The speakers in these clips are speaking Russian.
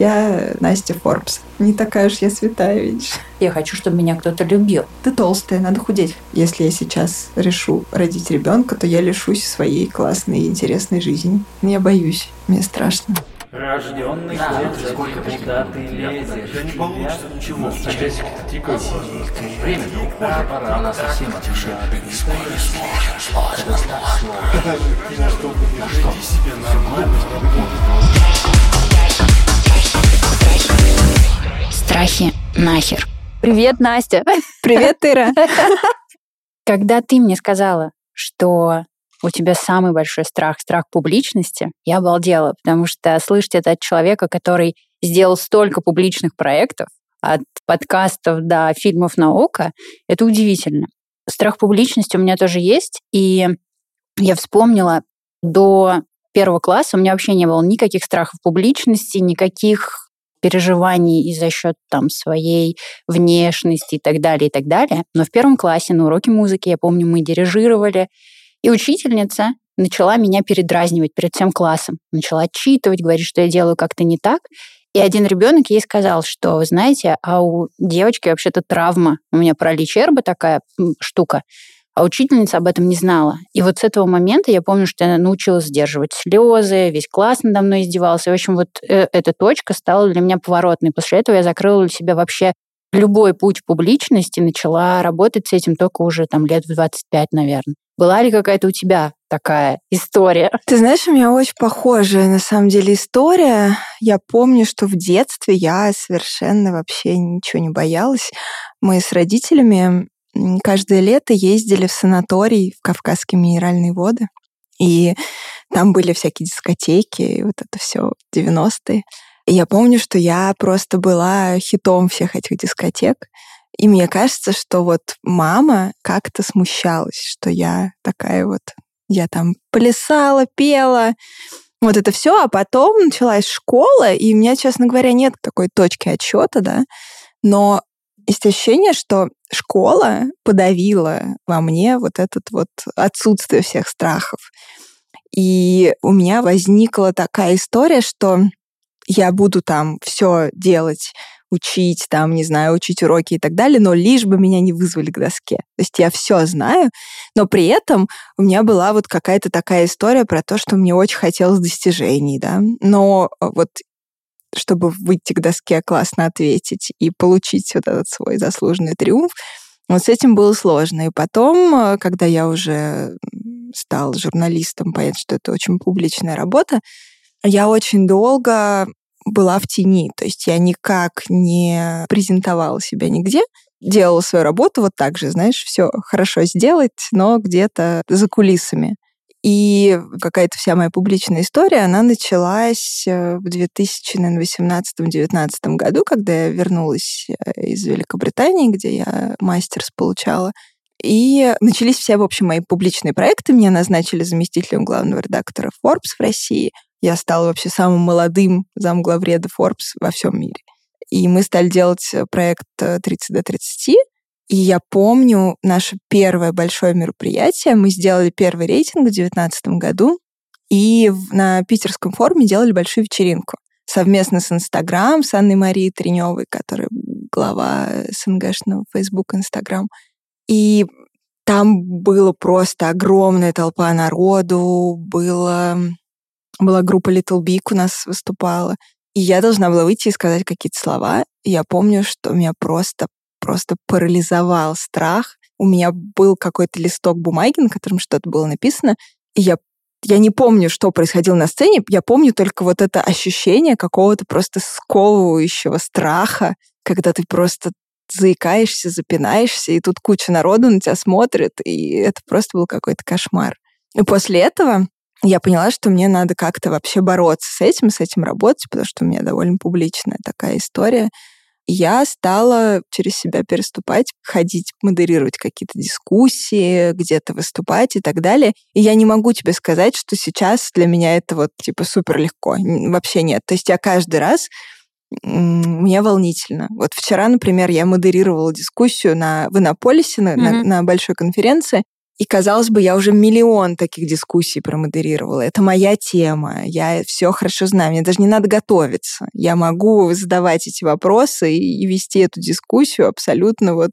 Я Настя Форбс. Не такая уж я святая, видишь. Я хочу, чтобы меня кто-то любил. Ты толстая, надо худеть. Если я сейчас решу родить ребенка, то я лишусь своей классной и интересной жизни. Но я боюсь, мне страшно. Рожденный да, сколько куда ты лезешь. Да не получится ничего. Часик тикает. Время уходит. Пора, она совсем отвечает. Не сможешь, сможешь, сможешь. Веди себя нормально, Страхи нахер. Привет, Настя. Привет, Ира. Когда ты мне сказала, что у тебя самый большой страх, страх публичности, я обалдела, потому что слышать это от человека, который сделал столько публичных проектов, от подкастов до фильмов наука, это удивительно. Страх публичности у меня тоже есть, и я вспомнила, до первого класса у меня вообще не было никаких страхов публичности, никаких переживаний и за счет там своей внешности и так далее, и так далее. Но в первом классе на уроке музыки, я помню, мы дирижировали, и учительница начала меня передразнивать перед всем классом. Начала отчитывать, говорить, что я делаю как-то не так. И один ребенок ей сказал, что, вы знаете, а у девочки вообще-то травма. У меня паралич эрба такая штука а учительница об этом не знала. И вот с этого момента я помню, что я научилась сдерживать слезы, весь класс надо мной издевался. В общем, вот э, эта точка стала для меня поворотной. После этого я закрыла для себя вообще любой путь публичности, начала работать с этим только уже там лет в 25, наверное. Была ли какая-то у тебя такая история? Ты знаешь, у меня очень похожая на самом деле история. Я помню, что в детстве я совершенно вообще ничего не боялась. Мы с родителями каждое лето ездили в санаторий в Кавказские минеральные воды. И там были всякие дискотеки, и вот это все 90-е. И я помню, что я просто была хитом всех этих дискотек. И мне кажется, что вот мама как-то смущалась, что я такая вот, я там плясала, пела, вот это все, а потом началась школа, и у меня, честно говоря, нет такой точки отсчета, да, но есть ощущение, что школа подавила во мне вот этот вот отсутствие всех страхов. И у меня возникла такая история, что я буду там все делать, учить, там, не знаю, учить уроки и так далее, но лишь бы меня не вызвали к доске. То есть я все знаю, но при этом у меня была вот какая-то такая история про то, что мне очень хотелось достижений, да. Но вот чтобы выйти к доске классно ответить и получить вот этот свой заслуженный триумф. Вот с этим было сложно. И потом, э, когда я уже стал журналистом, понять, что это очень публичная работа, я очень долго была в тени. То есть я никак не презентовала себя нигде, делала свою работу вот так же, знаешь, все хорошо сделать, но где-то за кулисами. И какая-то вся моя публичная история, она началась э, в 2018-2019 году, когда я вернулась э, из Великобритании, где я мастерс получала. И начались все, в общем, мои публичные проекты. Меня назначили заместителем главного редактора Forbes в России. Я стала вообще самым молодым замглавреда Forbes во всем мире. И мы стали делать э, проект 30 до 30, и я помню наше первое большое мероприятие. Мы сделали первый рейтинг в 2019 году, и на питерском форуме делали большую вечеринку совместно с Инстаграм, с Анной Марией Треневой, которая глава СНГшного Facebook, Инстаграм. И там было просто огромная толпа народу, было, была группа Little Big у нас выступала. И я должна была выйти и сказать какие-то слова. И я помню, что меня просто просто парализовал страх. У меня был какой-то листок бумаги, на котором что-то было написано, и я я не помню, что происходило на сцене, я помню только вот это ощущение какого-то просто сковывающего страха, когда ты просто заикаешься, запинаешься, и тут куча народу на тебя смотрит, и это просто был какой-то кошмар. И после этого я поняла, что мне надо как-то вообще бороться с этим, с этим работать, потому что у меня довольно публичная такая история я стала через себя переступать, ходить, модерировать какие-то дискуссии, где-то выступать и так далее. И я не могу тебе сказать, что сейчас для меня это вот типа супер легко. Вообще нет. То есть я каждый раз мне волнительно. Вот вчера, например, я модерировала дискуссию на, в Иннополисе, на, mm-hmm. на, на большой конференции, И, казалось бы, я уже миллион таких дискуссий промодерировала. Это моя тема. Я все хорошо знаю. Мне даже не надо готовиться. Я могу задавать эти вопросы и вести эту дискуссию абсолютно вот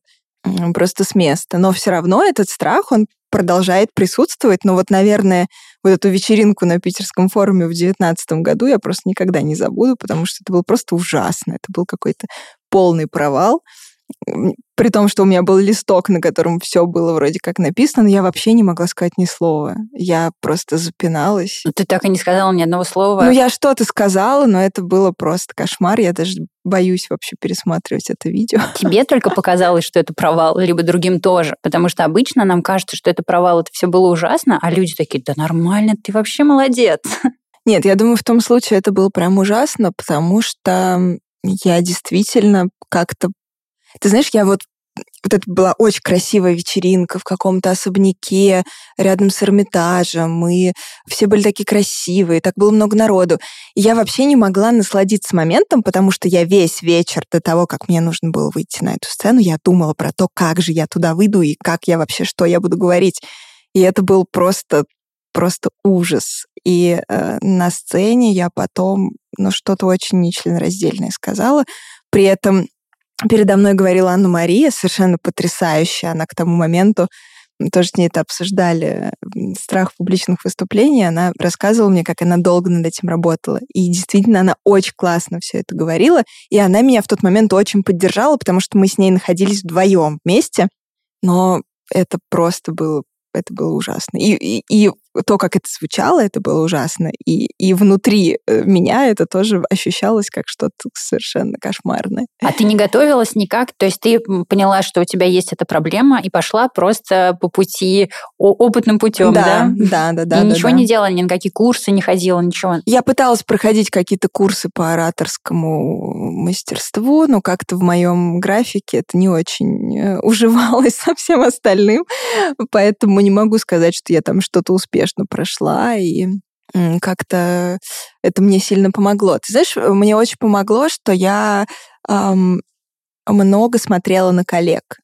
просто с места. Но все равно этот страх, он продолжает присутствовать. Но вот, наверное, вот эту вечеринку на питерском форуме в 2019 году я просто никогда не забуду, потому что это было просто ужасно. Это был какой-то полный провал при том, что у меня был листок, на котором все было вроде как написано, но я вообще не могла сказать ни слова. Я просто запиналась. Ты так и не сказала ни одного слова. Ну, я что-то сказала, но это было просто кошмар. Я даже боюсь вообще пересматривать это видео. Тебе только показалось, что это провал, либо другим тоже. Потому что обычно нам кажется, что это провал, это все было ужасно, а люди такие, да нормально, ты вообще молодец. Нет, я думаю, в том случае это было прям ужасно, потому что я действительно как-то ты знаешь, я вот вот это была очень красивая вечеринка в каком-то особняке рядом с Эрмитажем, и все были такие красивые, так было много народу. И я вообще не могла насладиться моментом, потому что я весь вечер до того, как мне нужно было выйти на эту сцену, я думала про то, как же я туда выйду и как я вообще, что я буду говорить. И это был просто просто ужас. И э, на сцене я потом, ну, что-то очень нечленораздельное сказала. При этом Передо мной говорила Анна Мария, совершенно потрясающая. Она к тому моменту тоже с ней это обсуждали, страх публичных выступлений. Она рассказывала мне, как она долго над этим работала. И действительно, она очень классно все это говорила. И она меня в тот момент очень поддержала, потому что мы с ней находились вдвоем вместе. Но это просто было это было ужасно. И, и, и то, как это звучало, это было ужасно. И, и внутри э, меня это тоже ощущалось как что-то совершенно кошмарное. А ты не готовилась никак? То есть ты поняла, что у тебя есть эта проблема, и пошла просто по пути, опытным путем, да? Да, да, да. И да, ничего да. не делала, ни на какие курсы не ходила, ничего? Я пыталась проходить какие-то курсы по ораторскому мастерству, но как-то в моем графике это не очень э, уживалось со всем остальным, поэтому не могу сказать, что я там что-то успешно прошла, и как-то это мне сильно помогло. Ты знаешь, мне очень помогло, что я эм, много смотрела на коллег.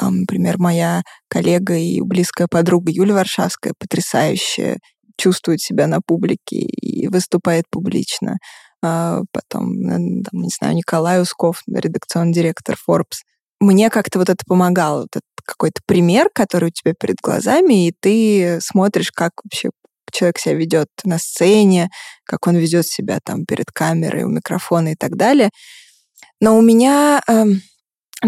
Эм, например, моя коллега и близкая подруга Юля Варшавская потрясающая, чувствует себя на публике и выступает публично. Э, потом, там, не знаю, Николай Усков, редакционный директор Forbes. Мне как-то вот это помогало, вот этот какой-то пример, который у тебя перед глазами, и ты смотришь, как вообще человек себя ведет на сцене, как он ведет себя там перед камерой, у микрофона и так далее. Но у меня, э,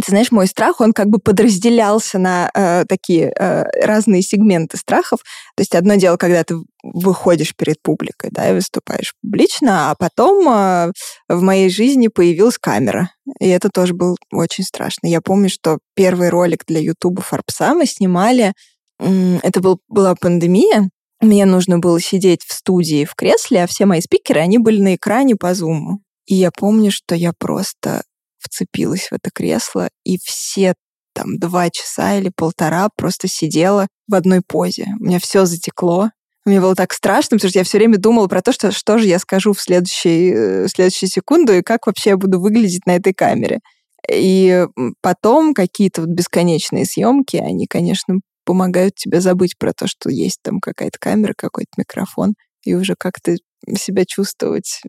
ты знаешь, мой страх, он как бы подразделялся на э, такие э, разные сегменты страхов. То есть одно дело, когда ты выходишь перед публикой, да, и выступаешь публично, а потом э, в моей жизни появилась камера. И это тоже было очень страшно. Я помню, что первый ролик для Ютуба Форбса мы снимали, это был, была пандемия, мне нужно было сидеть в студии в кресле, а все мои спикеры, они были на экране по зуму. И я помню, что я просто вцепилась в это кресло, и все там два часа или полтора просто сидела в одной позе. У меня все затекло. Мне было так страшно, потому что я все время думала про то, что, что же я скажу в следующей, э, в следующую секунду и как вообще я буду выглядеть на этой камере. И потом какие-то вот бесконечные съемки, они, конечно, помогают тебе забыть про то, что есть там какая-то камера, какой-то микрофон, и уже как-то себя чувствовать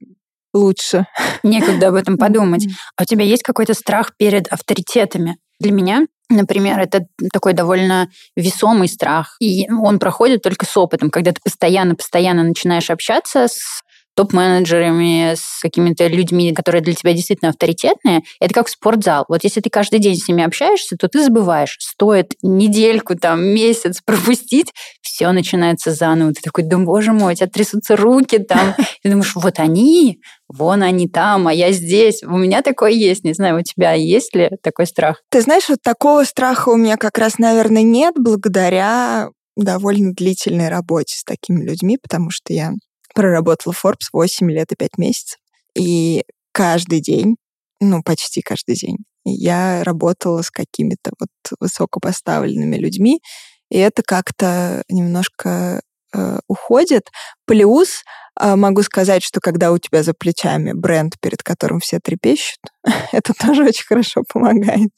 лучше. Некогда об этом подумать. А у тебя есть какой-то страх перед авторитетами? Для меня, например, это такой довольно весомый страх. И он проходит только с опытом, когда ты постоянно-постоянно начинаешь общаться с топ-менеджерами, с какими-то людьми, которые для тебя действительно авторитетные, это как спортзал. Вот если ты каждый день с ними общаешься, то ты забываешь. Стоит недельку, там, месяц пропустить, все начинается заново. Ты такой, да боже мой, у тебя трясутся руки там. Ты думаешь, вот они, вон они там, а я здесь. У меня такое есть. Не знаю, у тебя есть ли такой страх? Ты знаешь, вот такого страха у меня как раз, наверное, нет, благодаря довольно длительной работе с такими людьми, потому что я проработала в Forbes 8 лет и 5 месяцев. И каждый день, ну, почти каждый день, я работала с какими-то вот высокопоставленными людьми, и это как-то немножко э, уходит. Плюс э, могу сказать, что когда у тебя за плечами бренд, перед которым все трепещут, это тоже очень хорошо помогает.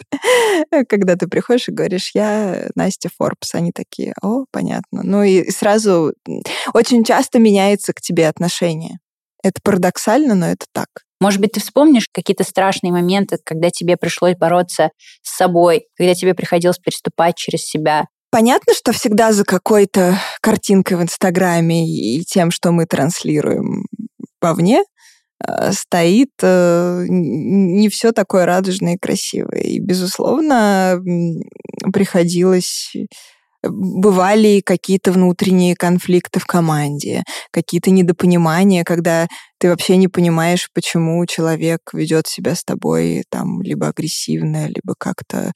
когда ты приходишь и говоришь, я Настя Форбс, они такие, о, понятно. Ну и сразу очень часто меняется к тебе отношение. Это парадоксально, но это так. Может быть, ты вспомнишь какие-то страшные моменты, когда тебе пришлось бороться с собой, когда тебе приходилось переступать через себя, Понятно, что всегда за какой-то картинкой в Инстаграме и тем, что мы транслируем вовне, э, стоит э, не все такое радужное и красивое. И, безусловно, приходилось бывали какие-то внутренние конфликты в команде, какие-то недопонимания, когда ты вообще не понимаешь, почему человек ведет себя с тобой там либо агрессивно, либо как-то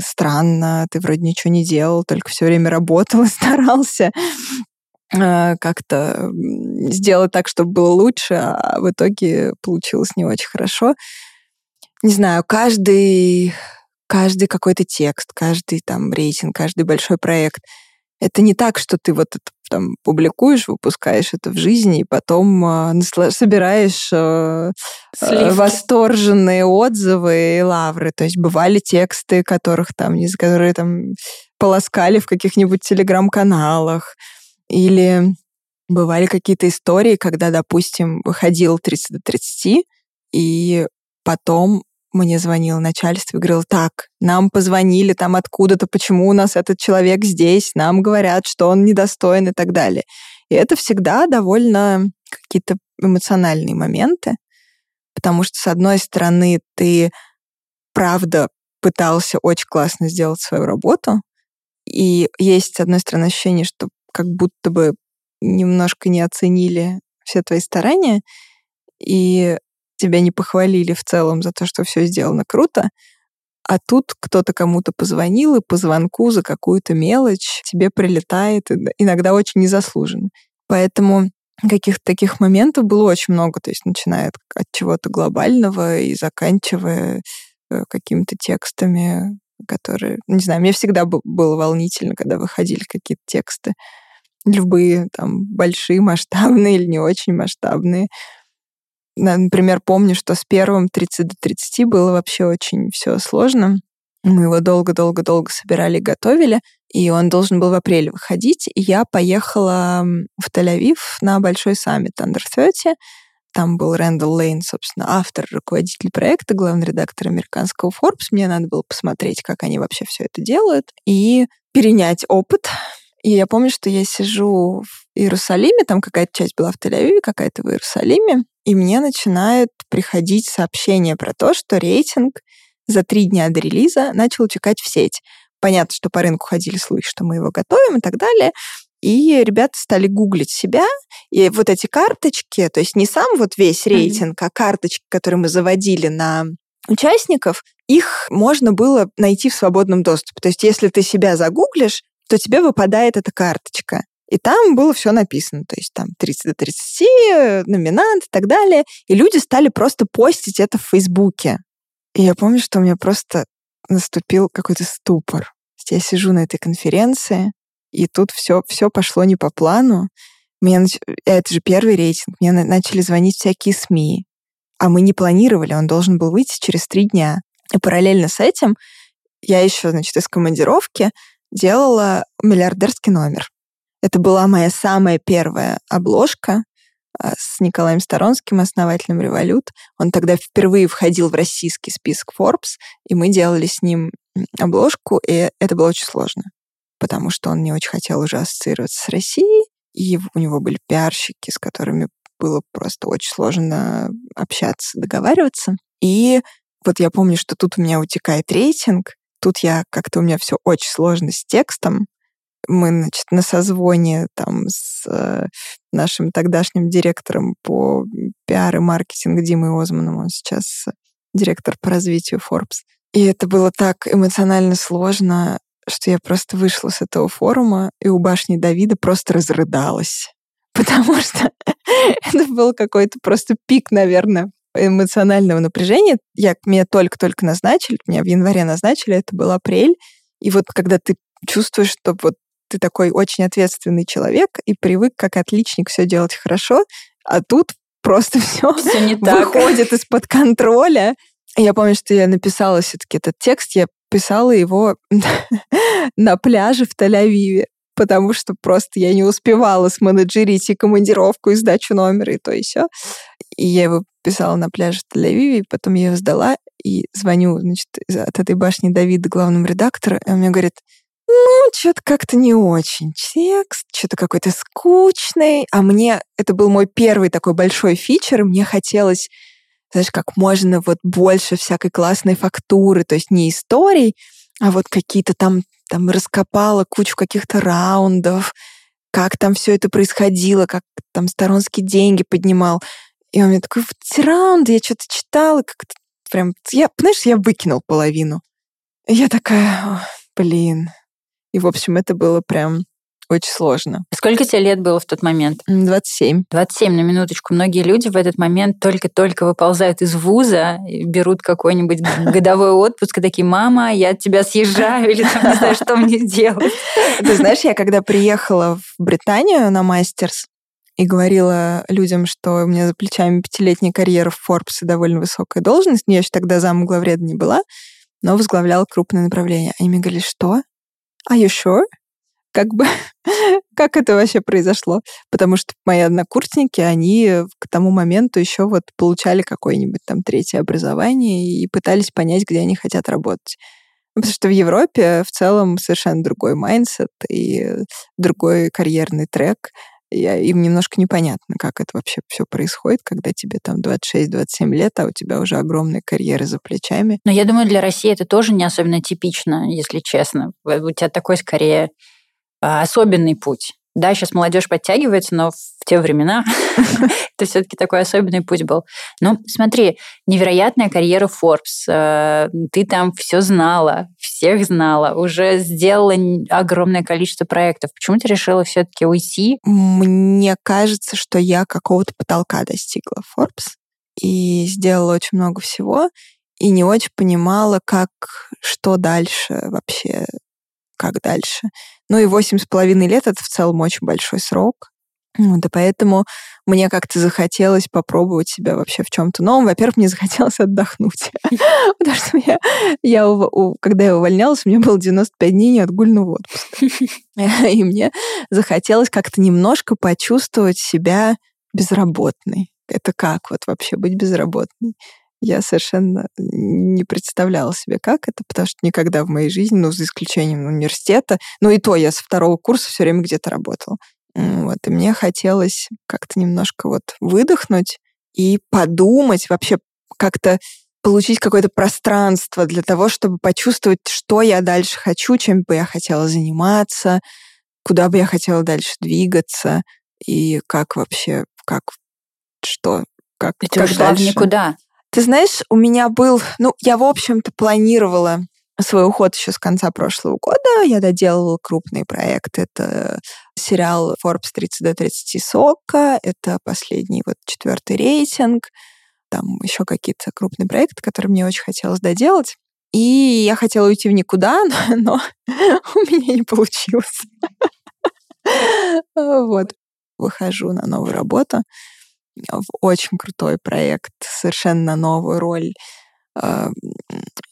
странно, ты вроде ничего не делал, только все время работал и старался а, как-то сделать так, чтобы было лучше, а в итоге получилось не очень хорошо. Не знаю, каждый, каждый какой-то текст, каждый там рейтинг, каждый большой проект — это не так, что ты вот это там публикуешь, выпускаешь это в жизни, и потом э, собираешь э, э, восторженные отзывы и лавры. То есть бывали тексты, которых там, не которые там полоскали в каких-нибудь телеграм-каналах, или бывали какие-то истории, когда, допустим, выходил 30 до 30, и потом мне звонил начальство и говорил, так, нам позвонили там откуда-то, почему у нас этот человек здесь, нам говорят, что он недостоин и так далее. И это всегда довольно какие-то эмоциональные моменты, потому что, с одной стороны, ты правда пытался очень классно сделать свою работу, и есть, с одной стороны, ощущение, что как будто бы немножко не оценили все твои старания, и тебя не похвалили в целом за то, что все сделано круто, а тут кто-то кому-то позвонил, и по звонку за какую-то мелочь тебе прилетает, иногда очень незаслуженно. Поэтому каких-то таких моментов было очень много, то есть начиная от чего-то глобального и заканчивая э, какими-то текстами, которые, не знаю, мне всегда было волнительно, когда выходили какие-то тексты, любые, там, большие, масштабные или не очень масштабные. Например, помню, что с первым 30 до 30 было вообще очень все сложно. Мы его долго-долго-долго собирали и готовили, и он должен был в апреле выходить. И я поехала в Тель-Авив на большой саммит Under 30. Там был Рэндалл Лейн, собственно, автор, руководитель проекта, главный редактор американского Forbes. Мне надо было посмотреть, как они вообще все это делают, и перенять опыт. И я помню, что я сижу в Иерусалиме, там какая-то часть была в Тель-Авиве, какая-то в Иерусалиме, и мне начинает приходить сообщение про то, что рейтинг за три дня до релиза начал утекать в сеть. Понятно, что по рынку ходили слухи, что мы его готовим и так далее. И ребята стали гуглить себя, и вот эти карточки, то есть не сам вот весь рейтинг, mm-hmm. а карточки, которые мы заводили на участников, их можно было найти в свободном доступе. То есть если ты себя загуглишь, то тебе выпадает эта карточка. И там было все написано, то есть там 30 до 30, номинант и так далее. И люди стали просто постить это в Фейсбуке. И я помню, что у меня просто наступил какой-то ступор. Я сижу на этой конференции, и тут все, все пошло не по плану. Меня нач... Это же первый рейтинг. Мне начали звонить всякие СМИ. А мы не планировали, он должен был выйти через три дня. И параллельно с этим я еще, значит, из командировки делала миллиардерский номер. Это была моя самая первая обложка а, с Николаем Сторонским, основателем Револют. Он тогда впервые входил в российский список Forbes, и мы делали с ним обложку, и это было очень сложно, потому что он не очень хотел уже ассоциироваться с Россией, и у него были пиарщики, с которыми было просто очень сложно общаться, договариваться. И вот я помню, что тут у меня утекает рейтинг, тут я как-то у меня все очень сложно с текстом, мы, значит, на созвоне там с э, нашим тогдашним директором по пиар и маркетингу Димой Озманом, он сейчас директор по развитию Forbes. И это было так эмоционально сложно, что я просто вышла с этого форума и у башни Давида просто разрыдалась. Потому что это был какой-то просто пик, наверное, эмоционального напряжения. Я, меня только-только назначили, меня в январе назначили, это был апрель. И вот когда ты чувствуешь, что вот ты такой очень ответственный человек и привык как отличник все делать хорошо, а тут просто все, все не выходит из-под контроля. Я помню, что я написала все-таки этот текст, я писала его на пляже в Тель-Авиве, потому что просто я не успевала сменеджерить и командировку, и сдачу номера, и то, и все. И я его писала на пляже в Тель-Авиве, потом я его сдала, и звоню, значит, от этой башни Давида, главному редактору, и он мне говорит, ну, что-то как-то не очень текст, что-то какой-то скучный. А мне, это был мой первый такой большой фичер, и мне хотелось, знаешь, как можно вот больше всякой классной фактуры, то есть не историй, а вот какие-то там, там раскопала кучу каких-то раундов, как там все это происходило, как там Сторонский деньги поднимал. И он мне такой, вот раунды, я что-то читала, как-то прям... Я, знаешь, я выкинул половину. И я такая, блин, и, в общем, это было прям очень сложно. Сколько тебе лет было в тот момент? 27. 27, на минуточку. Многие люди в этот момент только-только выползают из вуза, берут какой-нибудь годовой отпуск и такие, мама, я от тебя съезжаю, или там не знаю, что мне делать. Ты знаешь, я когда приехала в Британию на мастерс, и говорила людям, что у меня за плечами пятилетняя карьера в Forbes и довольно высокая должность. Я еще тогда зам главреда не была, но возглавляла крупное направление. Они мне говорили, что? Are you sure? Как бы, как это вообще произошло? Потому что мои однокурсники, они к тому моменту еще вот получали какое-нибудь там третье образование и пытались понять, где они хотят работать. Потому что в Европе в целом совершенно другой mindset и другой карьерный трек. И им немножко непонятно, как это вообще все происходит, когда тебе там 26-27 лет, а у тебя уже огромная карьера за плечами. Но я думаю, для России это тоже не особенно типично, если честно. У тебя такой скорее а, особенный путь. Да, сейчас молодежь подтягивается, но в те времена это все-таки такой особенный путь был. Ну, смотри, невероятная карьера Forbes. Э, ты там все знала, всех знала, уже сделала огромное количество проектов. Почему ты решила все-таки уйти? Мне кажется, что я какого-то потолка достигла Forbes и сделала очень много всего, и не очень понимала, как, что дальше вообще, как дальше. Ну и восемь с половиной лет — это в целом очень большой срок. Вот, и поэтому мне как-то захотелось попробовать себя вообще в чем-то новом. Во-первых, мне захотелось отдохнуть. Потому что я, я, когда я увольнялась, у меня было 95 дней неотгульного отпуска. И мне захотелось как-то немножко почувствовать себя безработной. Это как вот вообще быть безработной? Я совершенно не представляла себе, как это, потому что никогда в моей жизни, ну, за исключением университета, ну и то я со второго курса все время где-то работала. Вот, и мне хотелось как-то немножко вот выдохнуть и подумать, вообще как-то получить какое-то пространство для того, чтобы почувствовать, что я дальше хочу, чем бы я хотела заниматься, куда бы я хотела дальше двигаться, и как вообще, как, что, как, ты как ушла дальше. в никуда. Ты знаешь, у меня был, ну, я, в общем-то, планировала свой уход еще с конца прошлого года. Я доделала крупный проект. Это сериал Forbes 30 до 30 сока. Это последний вот четвертый рейтинг. Там еще какие-то крупные проекты, которые мне очень хотелось доделать. И я хотела уйти в никуда, но, но у меня не получилось. Вот. Выхожу на новую работу в очень крутой проект, совершенно новую роль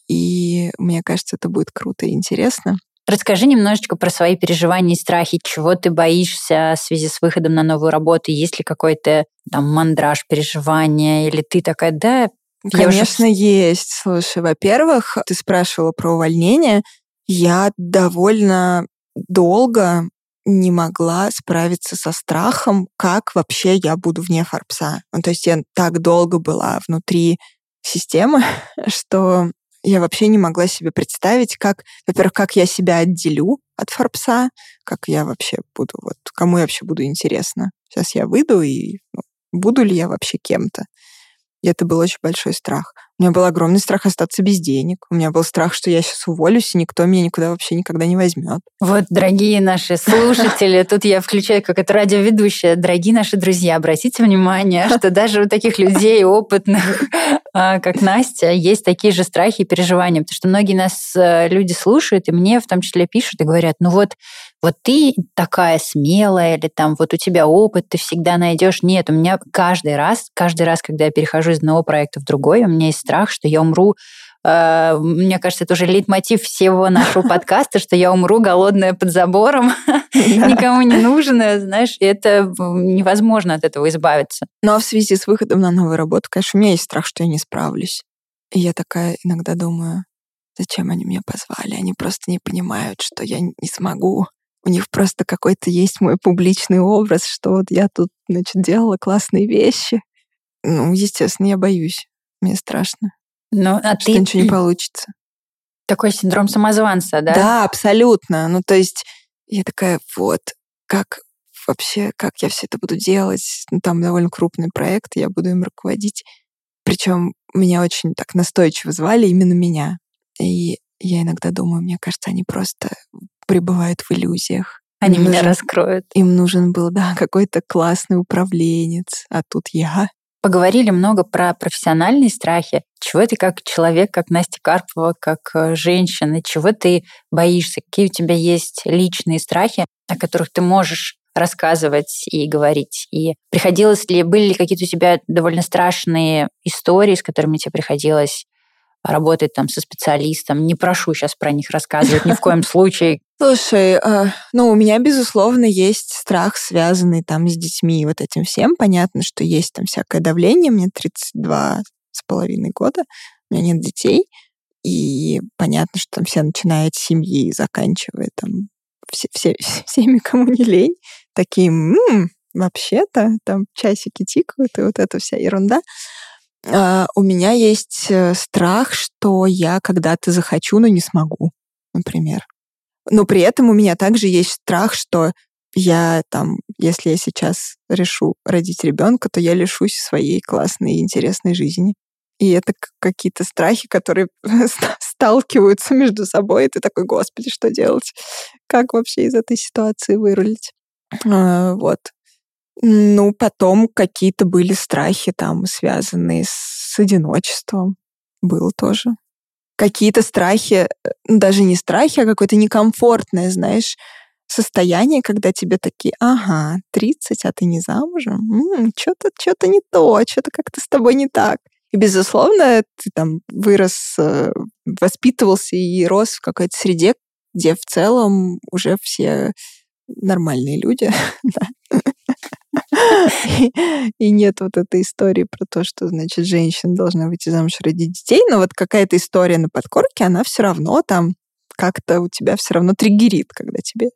и мне кажется, это будет круто и интересно. Расскажи немножечко про свои переживания и страхи, чего ты боишься в связи с выходом на новую работу, есть ли какой-то там мандраж, переживания, или ты такая, да, Конечно, уже... есть. Слушай, во-первых, ты спрашивала про увольнение. Я довольно долго не могла справиться со страхом, как вообще я буду вне Форбса. Ну, то есть я так долго была внутри системы, что я вообще не могла себе представить, как, во-первых, как я себя отделю от Форбса, как я вообще буду, вот, кому я вообще буду интересно. Сейчас я выйду, и ну, буду ли я вообще кем-то. И это был очень большой страх. У меня был огромный страх остаться без денег. У меня был страх, что я сейчас уволюсь, и никто меня никуда вообще никогда не возьмет. Вот, дорогие наши слушатели, тут я включаю как это радиоведущая. Дорогие наши друзья, обратите внимание, что даже у таких людей опытных, а, как Настя, есть такие же страхи и переживания. Потому что многие нас э, люди слушают, и мне в том числе пишут и говорят, ну вот, вот ты такая смелая, или там вот у тебя опыт, ты всегда найдешь. Нет, у меня каждый раз, каждый раз, когда я перехожу из одного проекта в другой, у меня есть страх, что я умру Э, мне кажется, это уже лейтмотив всего нашего подкаста, что я умру голодная под забором, никому не нужная, знаешь, и это невозможно от этого избавиться. Ну а в связи с выходом на новую работу, конечно, у меня есть страх, что я не справлюсь. И я такая иногда думаю, зачем они меня позвали? Они просто не понимают, что я не смогу. У них просто какой-то есть мой публичный образ, что вот я тут, значит, делала классные вещи. Ну, естественно, я боюсь. Мне страшно. Ну, а что ты... ничего не получится. Такой синдром самозванца, да? Да, абсолютно. Ну, то есть я такая, вот, как вообще, как я все это буду делать? Ну, там довольно крупный проект, я буду им руководить. Причем меня очень так настойчиво звали именно меня. И я иногда думаю, мне кажется, они просто пребывают в иллюзиях. Они им меня нужен, раскроют. Им нужен был, да, какой-то классный управленец, а тут я. Поговорили много про профессиональные страхи. Чего ты как человек, как Настя Карпова, как э, женщина, чего ты боишься? Какие у тебя есть личные страхи, о которых ты можешь рассказывать и говорить? И приходилось ли, были ли какие-то у тебя довольно страшные истории, с которыми тебе приходилось работать там со специалистом. Не прошу сейчас про них рассказывать ни в коем случае. Слушай, э, ну, у меня, безусловно, есть страх, связанный там с детьми и вот этим всем. Понятно, что есть там всякое давление. Мне 32 с половиной года, у меня нет детей. И понятно, что там все начинают с семьи и заканчивая там все, все, всеми, кому не лень, такие, м-м, вообще-то там часики тикают, и вот эта вся ерунда. А, у меня есть э, страх, что я когда-то захочу, но не смогу, например. Но при этом у меня также есть страх, что я там, если я сейчас решу родить ребенка, то я лишусь своей классной и интересной жизни. И это какие-то страхи, которые сталкиваются между собой, и ты такой, господи, что делать? Как вообще из этой ситуации вырулить? А, вот. Ну, потом какие-то были страхи там, связанные с одиночеством. Было тоже. Какие-то страхи, э, даже не страхи, а какое-то некомфортное, знаешь, состояние, когда тебе такие, ага, 30, а ты не замужем? Что-то что не то, что-то как-то с тобой не так. И, безусловно, ты там вырос, э, воспитывался и рос в какой-то среде, где в целом уже все нормальные люди. И нет вот этой истории про то, что, значит, женщина должна выйти замуж родить детей, но вот какая-то история на подкорке, она все равно там как-то у тебя все равно триггерит, когда тебе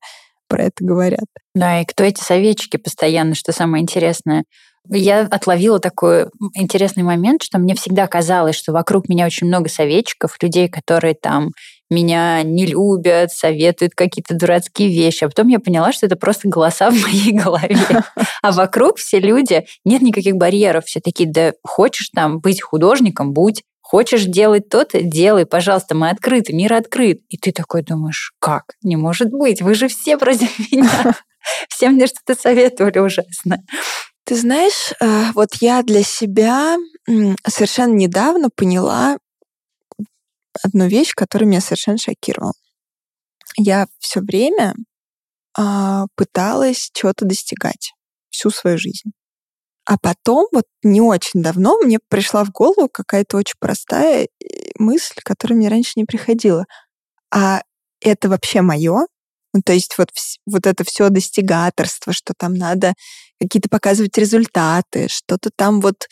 про это говорят. Да, и кто эти советчики постоянно, что самое интересное. Я отловила такой интересный момент, что мне всегда казалось, что вокруг меня очень много советчиков, людей, которые там меня не любят, советуют какие-то дурацкие вещи. А потом я поняла, что это просто голоса в моей голове. А вокруг все люди, нет никаких барьеров. Все такие, да хочешь там быть художником, будь. Хочешь делать то-то, делай, пожалуйста, мы открыты, мир открыт. И ты такой думаешь, как? Не может быть, вы же все против меня. Все мне что-то советовали ужасно. Ты знаешь, э, вот я для себя совершенно недавно поняла одну вещь, которая меня совершенно шокировала. Я все время а, пыталась чего-то достигать всю свою жизнь. А потом, вот не очень давно, мне пришла в голову какая-то очень простая э, мысль, которая мне раньше не приходила. А это вообще мое? Ну, то есть вот, вот это все достигаторство, что там надо какие-то показывать результаты, что-то там вот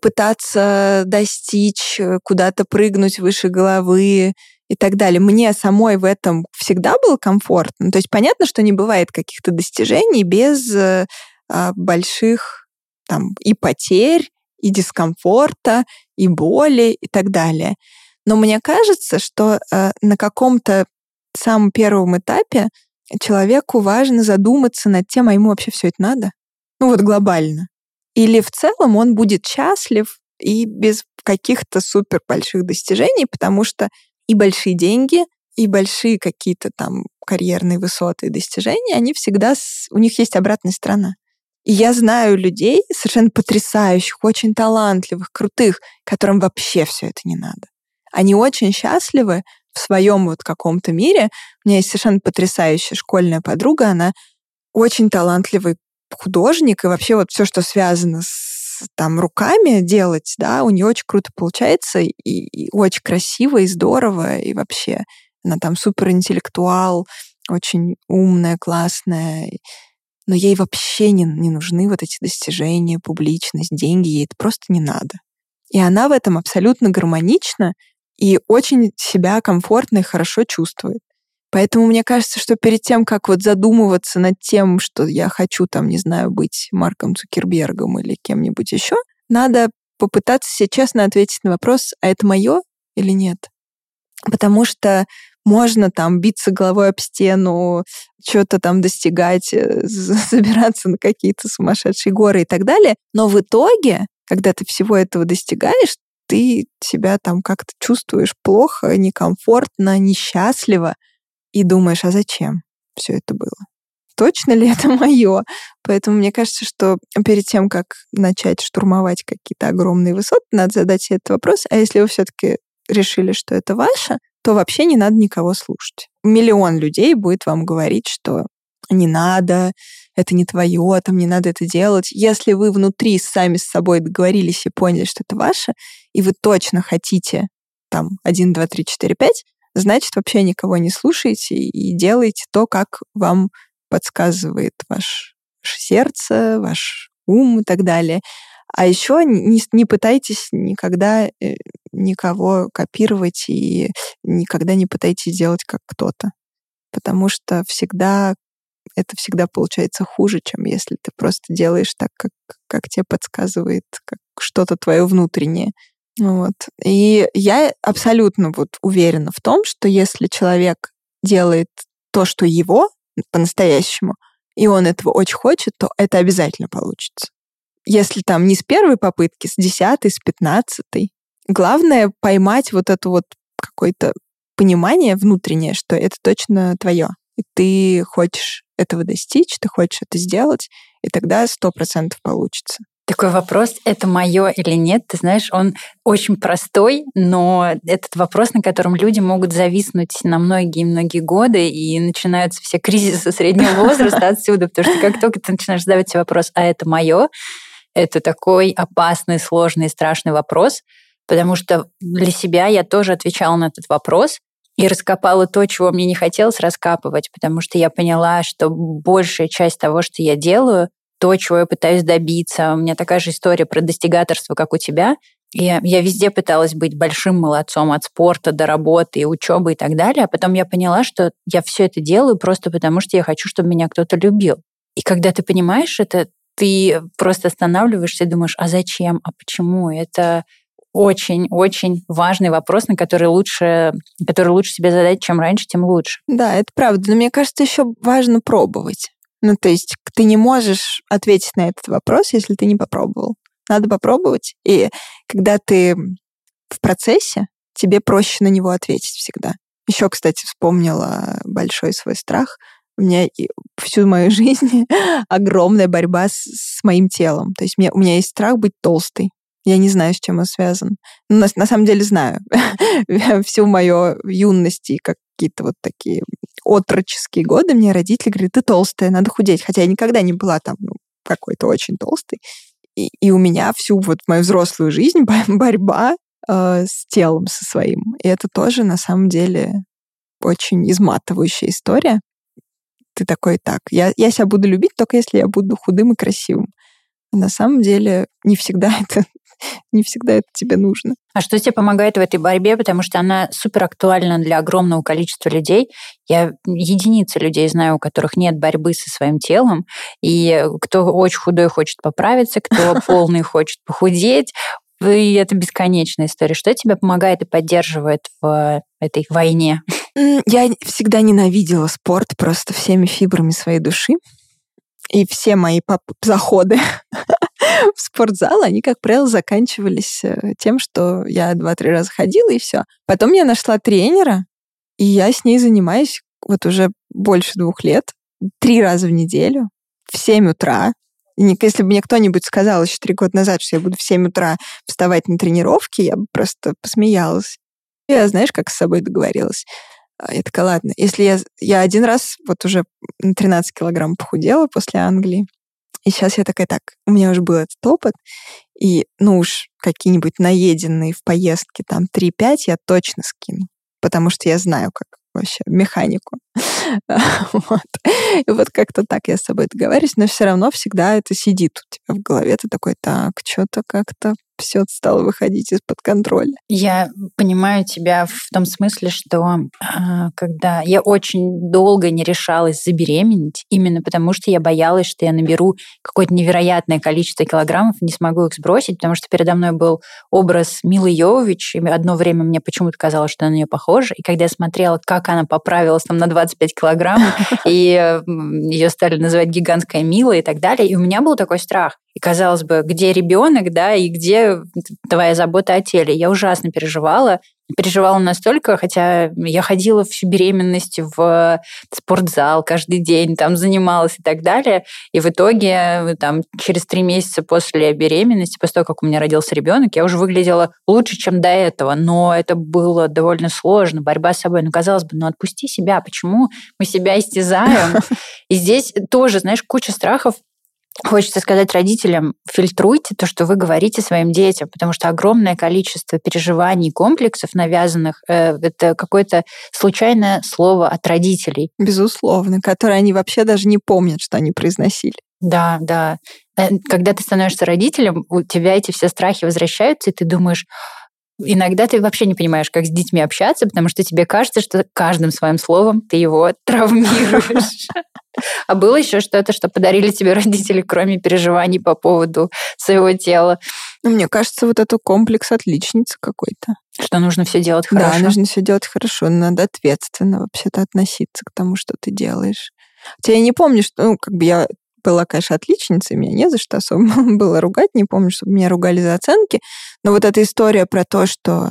пытаться достичь, э, куда-то прыгнуть выше головы и так далее. Мне самой в этом всегда было комфортно. То есть понятно, что не бывает каких-то достижений без э, а, больших там и потерь, и дискомфорта, и боли и так далее. Но мне кажется, что э, на каком-то самом первом этапе человеку важно задуматься над тем, а ему вообще все это надо. Ну вот глобально. Или в целом он будет счастлив и без каких-то супер больших достижений, потому что и большие деньги, и большие какие-то там карьерные высоты и достижения, они всегда, с... у них есть обратная сторона. И я знаю людей совершенно потрясающих, очень талантливых, крутых, которым вообще все это не надо. Они очень счастливы в своем вот каком-то мире. У меня есть совершенно потрясающая школьная подруга, она очень талантливый художник, и вообще вот все, что связано с там руками делать, да, у нее очень круто получается, и, и очень красиво, и здорово, и вообще она там суперинтеллектуал, очень умная, классная, но ей вообще не, не нужны вот эти достижения, публичность, деньги, ей это просто не надо. И она в этом абсолютно гармонична и очень себя комфортно и хорошо чувствует. Поэтому мне кажется, что перед тем, как вот задумываться над тем, что я хочу там, не знаю, быть Марком Цукербергом или кем-нибудь еще, надо попытаться себе честно ответить на вопрос, а это мое или нет? Потому что можно там биться головой об стену, что-то там достигать, э, забираться на какие-то сумасшедшие горы и так далее. Но в итоге, когда ты всего этого достигаешь, ты себя там как-то чувствуешь плохо, некомфортно, несчастливо и думаешь, а зачем все это было? Точно ли это мое? Поэтому мне кажется, что перед тем, как начать штурмовать какие-то огромные высоты, надо задать себе этот вопрос. А если вы все-таки решили, что это ваше, то вообще не надо никого слушать. Миллион людей будет вам говорить, что не надо, это не твое, там не надо это делать. Если вы внутри сами с собой договорились и поняли, что это ваше, и вы точно хотите там 1, 2, 3, 4, 5, значит, вообще никого не слушаете и делаете то, как вам подсказывает ваше сердце, ваш ум и так далее. А еще не, не пытайтесь никогда э, никого копировать и никогда не пытайтесь делать как кто-то. Потому что всегда это всегда получается хуже, чем если ты просто делаешь так, как, как тебе подсказывает как что-то твое внутреннее. Вот. И я абсолютно вот уверена в том, что если человек делает то, что его по-настоящему, и он этого очень хочет, то это обязательно получится если там не с первой попытки, с десятой, с пятнадцатой. Главное поймать вот это вот какое-то понимание внутреннее, что это точно твое. И ты хочешь этого достичь, ты хочешь это сделать, и тогда сто процентов получится. Такой вопрос, это мое или нет, ты знаешь, он очень простой, но этот вопрос, на котором люди могут зависнуть на многие-многие годы, и начинаются все кризисы среднего возраста отсюда, потому что как только ты начинаешь задавать себе вопрос, а это мое, это такой опасный, сложный, страшный вопрос, потому что для себя я тоже отвечала на этот вопрос и раскопала то, чего мне не хотелось раскапывать, потому что я поняла, что большая часть того, что я делаю, то, чего я пытаюсь добиться. У меня такая же история про достигаторство, как у тебя. И я везде пыталась быть большим молодцом от спорта до работы и учебы и так далее. А потом я поняла, что я все это делаю просто потому, что я хочу, чтобы меня кто-то любил. И когда ты понимаешь это, ты просто останавливаешься и думаешь, а зачем, а почему? Это очень-очень важный вопрос, на который лучше, который лучше себе задать, чем раньше, тем лучше. Да, это правда. Но мне кажется, еще важно пробовать. Ну, то есть ты не можешь ответить на этот вопрос, если ты не попробовал. Надо попробовать. И когда ты в процессе, тебе проще на него ответить всегда. Еще, кстати, вспомнила большой свой страх — у меня всю мою жизнь огромная борьба с, с моим телом. То есть мне, у меня есть страх быть толстой. Я не знаю, с чем он связан. Но на, на самом деле знаю. Всю мою юность и какие-то вот такие отроческие годы мне родители говорят, ты толстая, надо худеть. Хотя я никогда не была там ну, какой-то очень толстой. И, и у меня всю вот мою взрослую жизнь борьба э, с телом со своим. И это тоже на самом деле очень изматывающая история ты такой, так, я, я себя буду любить только если я буду худым и красивым. А на самом деле не всегда это не всегда это тебе нужно. А что тебе помогает в этой борьбе? Потому что она супер актуальна для огромного количества людей. Я единицы людей знаю, у которых нет борьбы со своим телом. И кто очень худой хочет поправиться, кто полный хочет похудеть. И это бесконечная история. Что тебе помогает и поддерживает в этой войне? Я всегда ненавидела спорт просто всеми фибрами своей души. И все мои заходы спортзал, они, как правило, заканчивались э, тем, что я два-три раза ходила, и все. Потом я нашла тренера, и я с ней занимаюсь вот уже больше двух лет, три раза в неделю, в 7 утра, Если бы мне кто-нибудь сказал еще три года назад, что я буду в 7 утра вставать на тренировки, я бы просто посмеялась. Я, знаешь, как с собой договорилась? А, я такая, ладно, если я, я один раз вот уже на 13 килограмм похудела после Англии, и сейчас я такая, так, у меня уже был этот опыт, и, ну уж, какие-нибудь наеденные в поездке, там, 3-5 я точно скину, потому что я знаю, как вообще механику. вот. И вот как-то так я с собой договариваюсь, но все равно всегда это сидит у тебя в голове. Ты такой, так, что-то как-то все стало выходить из-под контроля. Я понимаю тебя в том смысле, что а, когда я очень долго не решалась забеременеть, именно потому что я боялась, что я наберу какое-то невероятное количество килограммов, не смогу их сбросить, потому что передо мной был образ Милы Йовович, и одно время мне почему-то казалось, что она на нее похожа, и когда я смотрела, как она поправилась там на 25 килограммов, и ее стали называть гигантская Мила и так далее, и у меня был такой страх. И казалось бы, где ребенок, да, и где твоя забота о теле. Я ужасно переживала. Переживала настолько, хотя я ходила всю беременность в спортзал каждый день, там занималась и так далее. И в итоге там через три месяца после беременности, после того, как у меня родился ребенок, я уже выглядела лучше, чем до этого. Но это было довольно сложно, борьба с собой. Ну, казалось бы, ну отпусти себя, почему мы себя истязаем? И здесь тоже, знаешь, куча страхов Хочется сказать родителям, фильтруйте то, что вы говорите своим детям, потому что огромное количество переживаний, комплексов навязанных, э, это какое-то случайное слово от родителей. Безусловно, которое они вообще даже не помнят, что они произносили. Да, да. Э, когда ты становишься родителем, у тебя эти все страхи возвращаются, и ты думаешь, Иногда ты вообще не понимаешь, как с детьми общаться, потому что тебе кажется, что каждым своим словом ты его травмируешь. А было еще что-то, что подарили тебе родители, кроме переживаний по поводу своего тела? Ну, мне кажется, вот это комплекс отличницы какой-то. Что нужно все делать хорошо. Да, нужно все делать хорошо. Надо ответственно вообще-то относиться к тому, что ты делаешь. Хотя я не помню, что, ну, как бы я была, конечно, отличницей, меня не за что особо было ругать, не помню, чтобы меня ругали за оценки, но вот эта история про то, что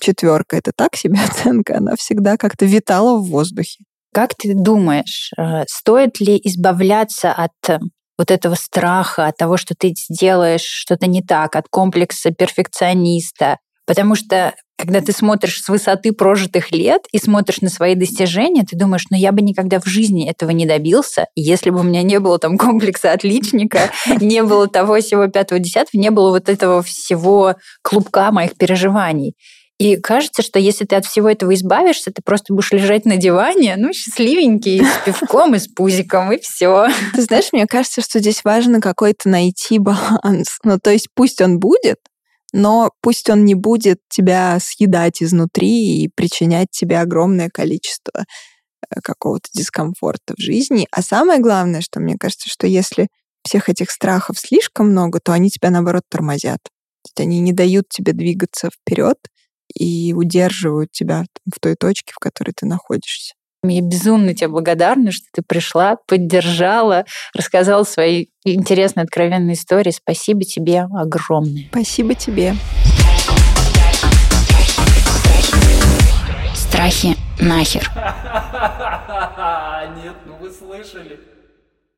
четверка это так себе оценка, она всегда как-то витала в воздухе. Как ты думаешь, э, стоит ли избавляться от э, вот этого страха, от того, что ты сделаешь что-то не так, от комплекса перфекциониста? Потому что когда ты смотришь с высоты прожитых лет и смотришь на свои достижения, ты думаешь, ну я бы никогда в жизни этого не добился, если бы у меня не было там комплекса отличника, не было того всего пятого десятого, не было вот этого всего клубка моих переживаний. И кажется, что если ты от всего этого избавишься, ты просто будешь лежать на диване, ну, счастливенький, с пивком и с пузиком, и все. Ты знаешь, мне кажется, что здесь важно какой-то найти баланс. Ну, то есть пусть он будет, но пусть он не будет тебя съедать изнутри и причинять тебе огромное количество э, какого-то дискомфорта в жизни. А самое главное, что мне кажется, что если всех этих страхов слишком много, то они тебя, наоборот, тормозят. Они не дают тебе двигаться вперед и удерживают тебя в той точке, в которой ты находишься. Я безумно тебе благодарна, что ты пришла, поддержала, рассказала свои интересные, откровенные истории. Спасибо тебе огромное. Спасибо тебе. Страхи нахер.